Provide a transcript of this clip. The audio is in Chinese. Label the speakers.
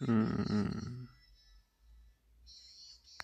Speaker 1: 嗯嗯。